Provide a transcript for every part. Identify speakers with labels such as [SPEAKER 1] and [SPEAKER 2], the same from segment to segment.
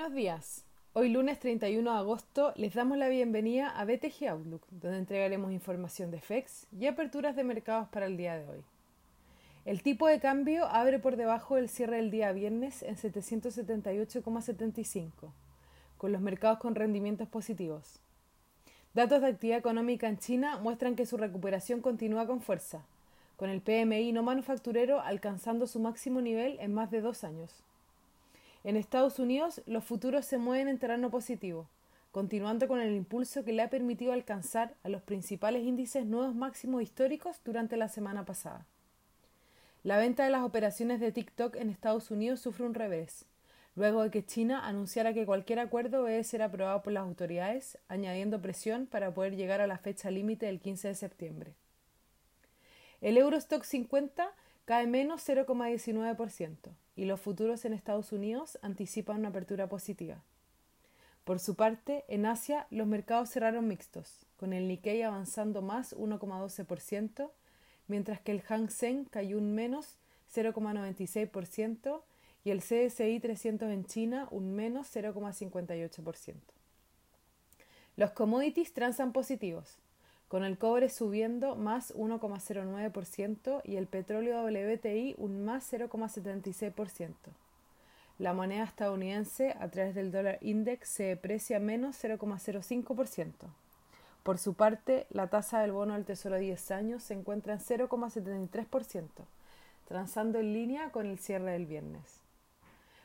[SPEAKER 1] Buenos días. Hoy lunes 31 de agosto les damos la bienvenida a BTG Outlook, donde entregaremos información de FEX y aperturas de mercados para el día de hoy. El tipo de cambio abre por debajo del cierre del día viernes en 778,75, con los mercados con rendimientos positivos. Datos de actividad económica en China muestran que su recuperación continúa con fuerza, con el PMI no manufacturero alcanzando su máximo nivel en más de dos años. En Estados Unidos, los futuros se mueven en terreno positivo, continuando con el impulso que le ha permitido alcanzar a los principales índices nuevos máximos históricos durante la semana pasada. La venta de las operaciones de TikTok en Estados Unidos sufre un revés, luego de que China anunciara que cualquier acuerdo debe ser aprobado por las autoridades, añadiendo presión para poder llegar a la fecha límite del 15 de septiembre. El Eurostock 50 cae menos 0,19% y los futuros en Estados Unidos anticipan una apertura positiva. Por su parte, en Asia los mercados cerraron mixtos, con el Nikkei avanzando más 1,12%, mientras que el Hang Seng cayó un menos 0,96% y el CSI 300 en China un menos 0,58%. Los commodities transan positivos, con el cobre subiendo más 1,09% y el petróleo WTI un más 0,76%. La moneda estadounidense a través del dólar index se deprecia menos 0,05%. Por su parte, la tasa del bono del Tesoro a 10 años se encuentra en 0,73%, transando en línea con el cierre del viernes.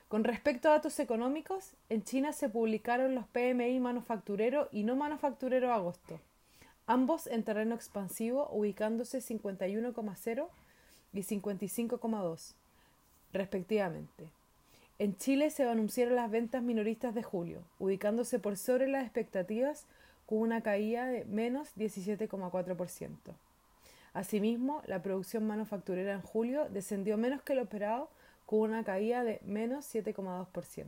[SPEAKER 1] Con respecto a datos económicos, en China se publicaron los PMI manufacturero y no manufacturero agosto ambos en terreno expansivo ubicándose 51,0 y 55,2 respectivamente. En Chile se anunciaron las ventas minoristas de julio, ubicándose por sobre las expectativas con una caída de menos 17,4%. Asimismo, la producción manufacturera en julio descendió menos que lo esperado con una caída de menos 7,2%.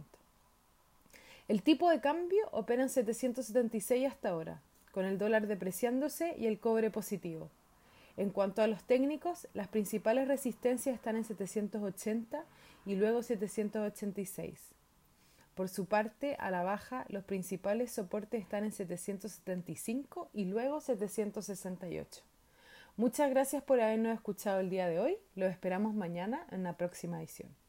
[SPEAKER 1] El tipo de cambio opera en 776 hasta ahora, con el dólar depreciándose y el cobre positivo. En cuanto a los técnicos, las principales resistencias están en 780 y luego 786. Por su parte, a la baja, los principales soportes están en 775 y luego 768. Muchas gracias por habernos escuchado el día de hoy. Los esperamos mañana en la próxima edición.